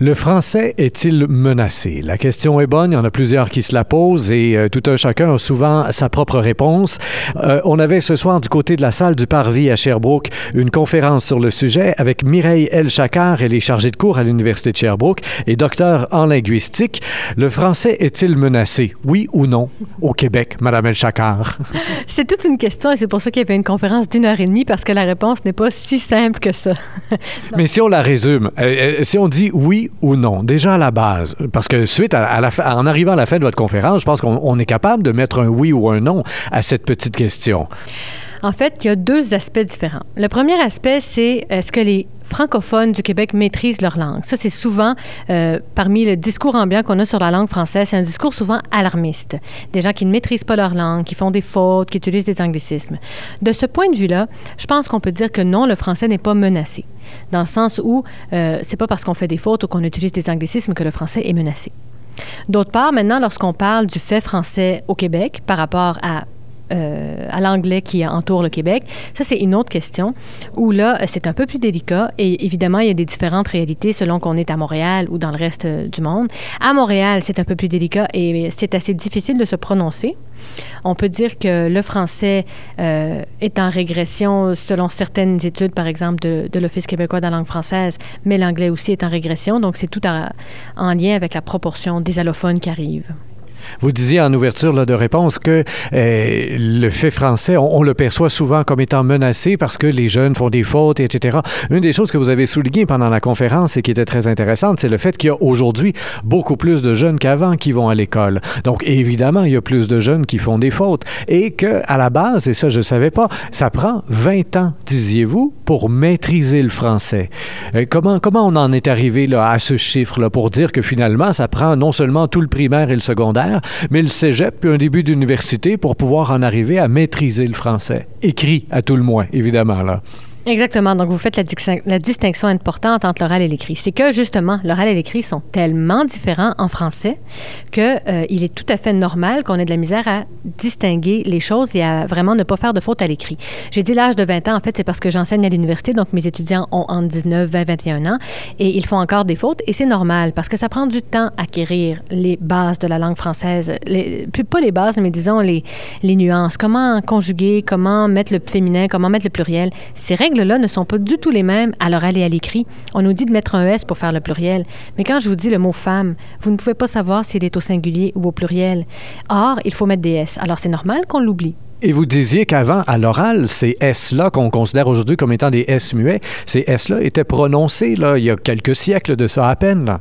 Le français est-il menacé? La question est bonne, il y en a plusieurs qui se la posent et euh, tout un chacun a souvent sa propre réponse. Euh, on avait ce soir du côté de la salle du Parvis à Sherbrooke une conférence sur le sujet avec Mireille El Chakar, elle est chargée de cours à l'Université de Sherbrooke et docteur en linguistique. Le français est-il menacé? Oui ou non au Québec, Madame El Chakar? C'est toute une question et c'est pour ça qu'il y avait une conférence d'une heure et demie parce que la réponse n'est pas si simple que ça. Mais si on la résume, euh, si on dit oui ou non, déjà à la base? Parce que suite à, la, en arrivant à la fin de votre conférence, je pense qu'on est capable de mettre un oui ou un non à cette petite question. En fait, il y a deux aspects différents. Le premier aspect, c'est est-ce que les francophones du Québec maîtrisent leur langue. Ça, c'est souvent euh, parmi le discours ambiant qu'on a sur la langue française, c'est un discours souvent alarmiste. Des gens qui ne maîtrisent pas leur langue, qui font des fautes, qui utilisent des anglicismes. De ce point de vue-là, je pense qu'on peut dire que non, le français n'est pas menacé, dans le sens où euh, c'est pas parce qu'on fait des fautes ou qu'on utilise des anglicismes que le français est menacé. D'autre part, maintenant, lorsqu'on parle du fait français au Québec par rapport à euh, à l'anglais qui entoure le Québec. Ça, c'est une autre question où là, c'est un peu plus délicat et évidemment, il y a des différentes réalités selon qu'on est à Montréal ou dans le reste euh, du monde. À Montréal, c'est un peu plus délicat et c'est assez difficile de se prononcer. On peut dire que le français euh, est en régression selon certaines études, par exemple, de l'Office québécois de la langue française, mais l'anglais aussi est en régression, donc c'est tout en lien avec la proportion des allophones qui arrivent. Vous disiez en ouverture là, de réponse que euh, le fait français, on, le perçoit souvent comme étant menacé parce que les jeunes font des fautes, etc. Une des choses que vous avez soulignées pendant la conférence et qui était très intéressante, c'est le fait qu'il y a aujourd'hui beaucoup plus de jeunes qu'avant qui vont à l'école. Donc, évidemment, il y a plus de jeunes qui font des fautes. Et que, à la base, et ça, je ne savais pas, ça prend 20 ans, disiez-vous, pour maîtriser le français. Euh, comment, comment on en est arrivé là, à ce chiffre-là pour dire que finalement, ça prend non seulement tout le primaire et le secondaire, mais le cégep puis un début d'université pour pouvoir en arriver à maîtriser le français. Écrit, à tout le moins, évidemment. Exactement. Donc, vous faites la, distinction importante entre l'oral et l'écrit. C'est que, justement, l'oral et l'écrit sont tellement différents en français qu'il euh, est tout à fait normal qu'on ait de la misère à distinguer les choses et à vraiment ne pas faire de faute à l'écrit. J'ai dit l'âge de 20 ans, en fait, c'est parce que j'enseigne à l'université, donc mes étudiants ont entre 19, 20, 21 ans et ils font encore des fautes et c'est normal parce que ça prend du temps à acquérir les bases de la langue française. Les, pas les bases, mais disons les, les nuances. Comment conjuguer, comment mettre le féminin, comment mettre le pluriel? Ces règles là ne sont pas du tout les mêmes à l'oral et à l'écrit. On nous dit de mettre un S pour faire le pluriel. Mais quand je vous dis le mot femme, vous ne pouvez pas savoir s'il est au singulier ou au pluriel. Or, il faut mettre des S. Alors, c'est normal qu'on l'oublie. Et vous disiez qu'avant, à l'oral, ces S-là, qu'on considère aujourd'hui comme étant des S muets, ces S-là étaient prononcés il y a quelques siècles de ça à peine.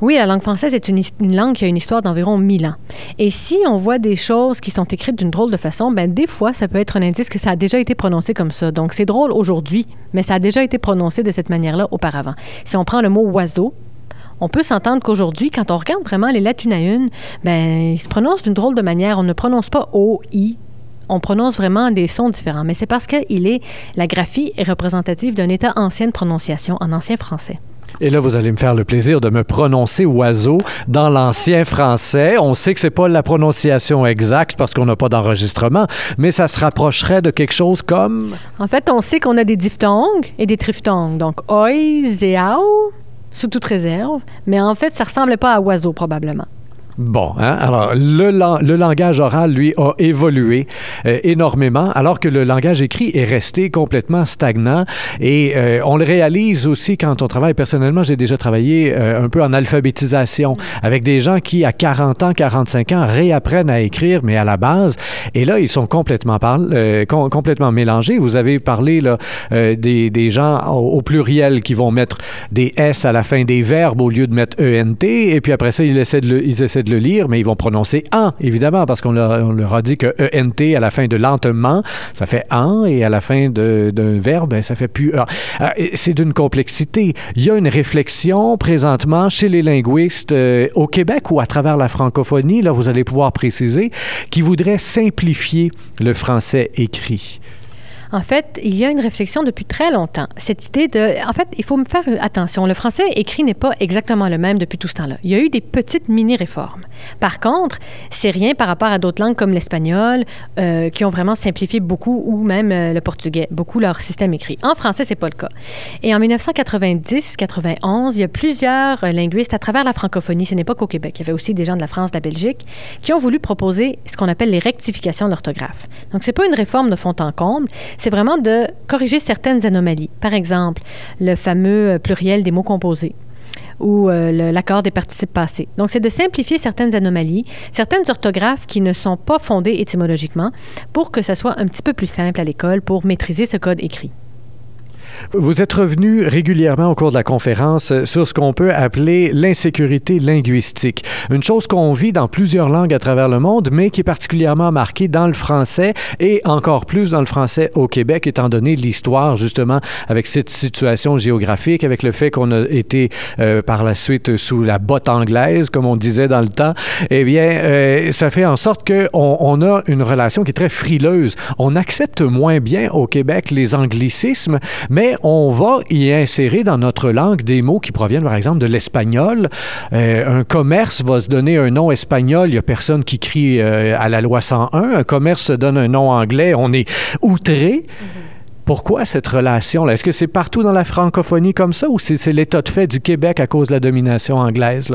Oui, la langue française est une, langue qui a une histoire d'environ 1000 ans. Et si on voit des choses qui sont écrites d'une drôle de façon, ben des fois, ça peut être un indice que ça a déjà été prononcé comme ça. Donc, c'est drôle aujourd'hui, mais ça a déjà été prononcé de cette manière-là auparavant. Si on prend le mot oiseau, on peut s'entendre qu'aujourd'hui, quand on regarde vraiment les lettres une à une, ben, ils se prononcent d'une drôle de manière. On ne prononce pas O, I, on prononce vraiment des sons différents, mais c'est parce que il est, la graphie est représentative d'un état ancien de prononciation en ancien français. Et là, vous allez me faire le plaisir de me prononcer oiseau dans l'ancien français. On sait que c'est pas la prononciation exacte parce qu'on n'a pas d'enregistrement, mais ça se rapprocherait de quelque chose comme. En fait, on sait qu'on a des diphtongues et des triphtongues. Donc, oi, zéao, sous toute réserve. Mais en fait, ça ressemble pas à oiseau, probablement. Bon, hein? alors le, langage oral, lui, a évolué euh, énormément, alors que le langage écrit est resté complètement stagnant. Et euh, on le réalise aussi quand on travaille. Personnellement, j'ai déjà travaillé euh, un peu en alphabétisation avec des gens qui, à 40 ans, 45 ans, réapprennent à écrire, mais à la base. Et là, ils sont complètement, complètement mélangés. Vous avez parlé des, gens au, pluriel qui vont mettre des S à la fin des verbes au lieu de mettre ENT. Et puis après ça, ils essaient de le, ils de le lire, mais ils vont prononcer en, évidemment, parce qu'on leur, a dit que ENT à la fin de lentement, ça fait en, et à la fin d'un verbe, ben, ça fait plus. Euh, c'est d'une complexité. Il y a une réflexion présentement chez les linguistes euh, au Québec ou à travers la francophonie, là, vous allez pouvoir préciser, qui voudrait simplifier le français écrit. En fait, il y a une réflexion depuis très longtemps. Cette idée de... En fait, il faut me faire attention. Le français écrit n'est pas exactement le même depuis tout ce temps-là. Il y a eu des petites mini-réformes. Par contre, c'est rien par rapport à d'autres langues comme l'espagnol, euh, qui ont vraiment simplifié beaucoup, ou même euh, le portugais, beaucoup leur système écrit. En français, c'est pas le cas. Et en 1990-91, il y a plusieurs euh, linguistes à travers la francophonie, ce n'est pas qu'au Québec, il y avait aussi des gens de la France, de la Belgique, qui ont voulu proposer ce qu'on appelle les rectifications de l'orthographe. Donc, c'est pas une réforme de fond en comble, c'est vraiment de corriger certaines anomalies. Par exemple, le fameux euh, pluriel des mots composés ou euh, l'accord des participes passés. Donc, c'est de simplifier certaines anomalies, certaines orthographes qui ne sont pas fondées étymologiquement, pour que ça soit un petit peu plus simple à l'école pour maîtriser ce code écrit. Vous êtes revenu régulièrement au cours de la conférence sur ce qu'on peut appeler l'insécurité linguistique. Une chose qu'on vit dans plusieurs langues à travers le monde, mais qui est particulièrement marquée dans le français et encore plus dans le français au Québec, étant donné l'histoire, justement, avec cette situation géographique, avec le fait qu'on a été euh, par la suite sous la botte anglaise, comme on disait dans le temps. Eh bien, euh, ça fait en sorte qu'on on a une relation qui est très frileuse. On accepte moins bien au Québec les anglicismes, mais on va y insérer dans notre langue des mots qui proviennent, par exemple, de l'espagnol. Euh, un commerce va se donner un nom espagnol, il n'y a personne qui crie euh, à la loi 101. Un commerce se donne un nom anglais, on est outré. Pourquoi cette relation-là? Est-ce que c'est partout dans la francophonie comme ça ou c'est l'état de fait du Québec à cause de la domination anglaise?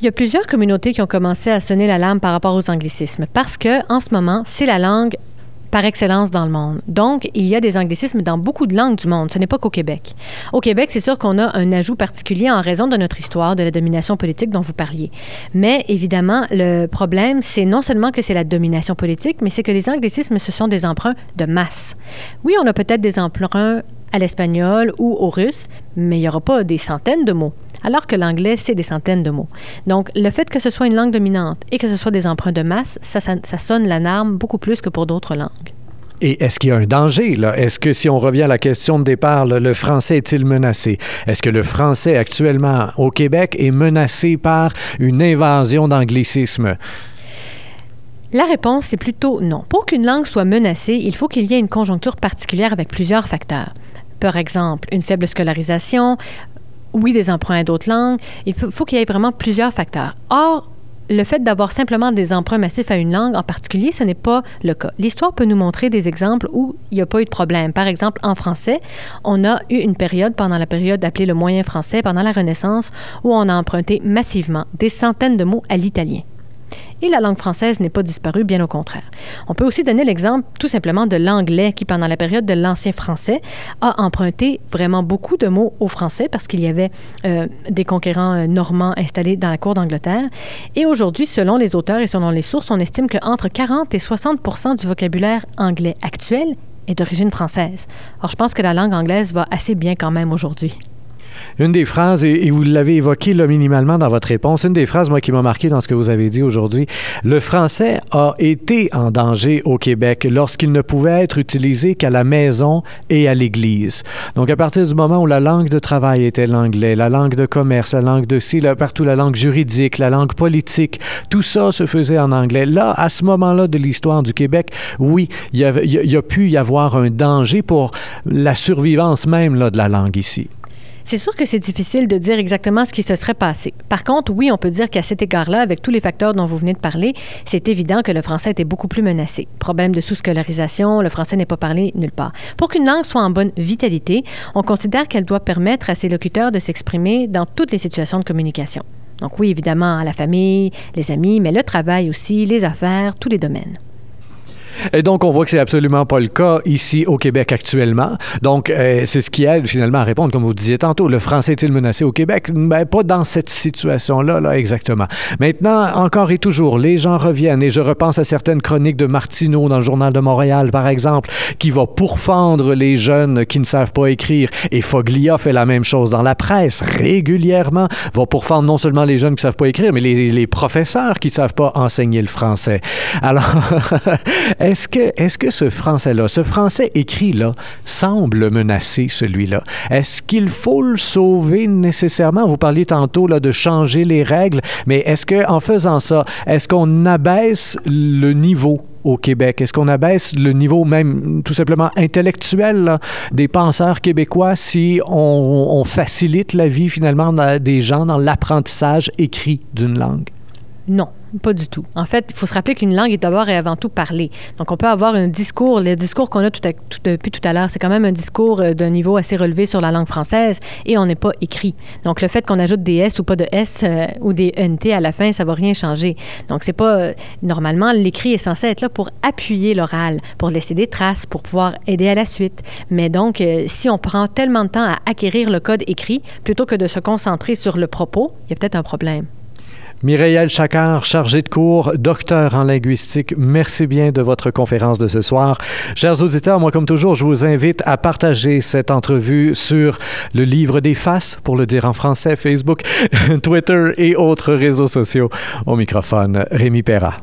Il y a plusieurs communautés qui ont commencé à sonner l'alarme par rapport aux anglicismes parce que, en ce moment, c'est la langue par excellence dans le monde. Donc, il y a des anglicismes dans beaucoup de langues du monde. Ce n'est pas qu'au Québec. Au Québec, c'est sûr qu'on a un ajout particulier en raison de notre histoire, de la domination politique dont vous parliez. Mais évidemment, le problème, c'est non seulement que c'est la domination politique, mais c'est que les anglicismes, ce sont des emprunts de masse. Oui, on a peut-être des emprunts à l'espagnol ou au russe, mais il n'y aura pas des centaines de mots alors que l'anglais, c'est des centaines de mots. Donc, le fait que ce soit une langue dominante et que ce soit des emprunts de masse, ça, sonne l'alarme beaucoup plus que pour d'autres langues. Et est-ce qu'il y a un danger, là? Est-ce que si on revient à la question de départ, le français est-il menacé? Est-ce que le français actuellement au Québec est menacé par une invasion d'anglicisme? La réponse est plutôt non. Pour qu'une langue soit menacée, il faut qu'il y ait une conjoncture particulière avec plusieurs facteurs. Par exemple, une faible scolarisation, oui, des emprunts à d'autres langues. Il faut qu'il y ait vraiment plusieurs facteurs. Or, le fait d'avoir simplement des emprunts massifs à une langue en particulier, ce n'est pas le cas. L'histoire peut nous montrer des exemples où il n'y a pas eu de problème. Par exemple, en français, on a eu une période, pendant la période appelée le moyen français, pendant la Renaissance, où on a emprunté massivement des centaines de mots à l'italien et la langue française n'est pas disparue, bien au contraire. On peut aussi donner l'exemple tout simplement de l'anglais qui, pendant la période de l'ancien français, a emprunté vraiment beaucoup de mots au français parce qu'il y avait euh, des conquérants euh, normands installés dans la cour d'Angleterre. Et aujourd'hui, selon les auteurs et selon les sources, on estime qu'entre 40 et 60% du vocabulaire anglais actuel est d'origine française. Alors, je pense que la langue anglaise va assez bien quand même aujourd'hui. Une des phrases, et, vous l'avez évoqué là, minimalement dans votre réponse, une des phrases, moi, qui m'a marqué dans ce que vous avez dit aujourd'hui, le français a été en danger au Québec lorsqu'il ne pouvait être utilisé qu'à la maison et à l'église. Donc, à partir du moment où la langue de travail était l'anglais, la langue de commerce, la langue de ci, partout la langue juridique, la langue politique, tout ça se faisait en anglais. Là, à ce moment-là de l'histoire du Québec, oui, il y, a, a pu y avoir un danger pour la survivance même de la langue ici. C'est sûr que c'est difficile de dire exactement ce qui se serait passé. Par contre, oui, on peut dire qu'à cet égard-là, avec tous les facteurs dont vous venez de parler, c'est évident que le français était beaucoup plus menacé. Problème de sous-scolarisation, le français n'est pas parlé nulle part. Pour qu'une langue soit en bonne vitalité, on considère qu'elle doit permettre à ses locuteurs de s'exprimer dans toutes les situations de communication. Donc oui, évidemment, la famille, les amis, mais le travail aussi, les affaires, tous les domaines. Et donc, on voit que c'est absolument pas le cas ici au Québec actuellement. Donc, euh, c'est ce qui aide finalement à répondre, comme vous disiez tantôt, le français est-il menacé au Québec? Ben, pas dans cette situation-là, là, exactement. Maintenant, encore et toujours, les gens reviennent, et je repense à certaines chroniques de Martineau dans le Journal de Montréal, par exemple, qui va pourfendre les jeunes qui ne savent pas écrire. Et Foglia fait la même chose dans la presse, régulièrement, va pourfendre non seulement les jeunes qui ne savent pas écrire, mais les, les professeurs qui ne savent pas enseigner le français. Alors, Est-ce que, est que ce français-là, ce français écrit-là, semble menacer celui-là? Est-ce qu'il faut le sauver nécessairement? Vous parliez tantôt là, de changer les règles, mais est-ce qu'en faisant ça, est-ce qu'on abaisse le niveau au Québec? Est-ce qu'on abaisse le niveau même tout simplement intellectuel des penseurs québécois si on, on facilite la vie finalement des gens dans l'apprentissage écrit d'une langue? Non. Pas du tout. En fait, il faut se rappeler qu'une langue est d'abord et avant tout parlée. Donc, on peut avoir un discours. Le discours qu'on a tout depuis tout à l'heure, c'est quand même un discours euh, d'un niveau assez relevé sur la langue française et on n'est pas écrit. Donc, le fait qu'on ajoute des S ou pas de S euh, ou des NT à la fin, ça va rien changer. Donc, c'est pas. Euh, normalement, l'écrit est censé être là pour appuyer l'oral, pour laisser des traces, pour pouvoir aider à la suite. Mais donc, si on prend tellement de temps à acquérir le code écrit plutôt que de se concentrer sur le propos, il y a peut-être un problème. Mireille Chacard, chargée de cours, docteur en linguistique, merci bien de votre conférence de ce soir. Chers auditeurs, moi comme toujours, je vous invite à partager cette entrevue sur le livre des faces, pour le dire en français, Facebook, Twitter et autres réseaux sociaux. Au microphone, Rémi Perra.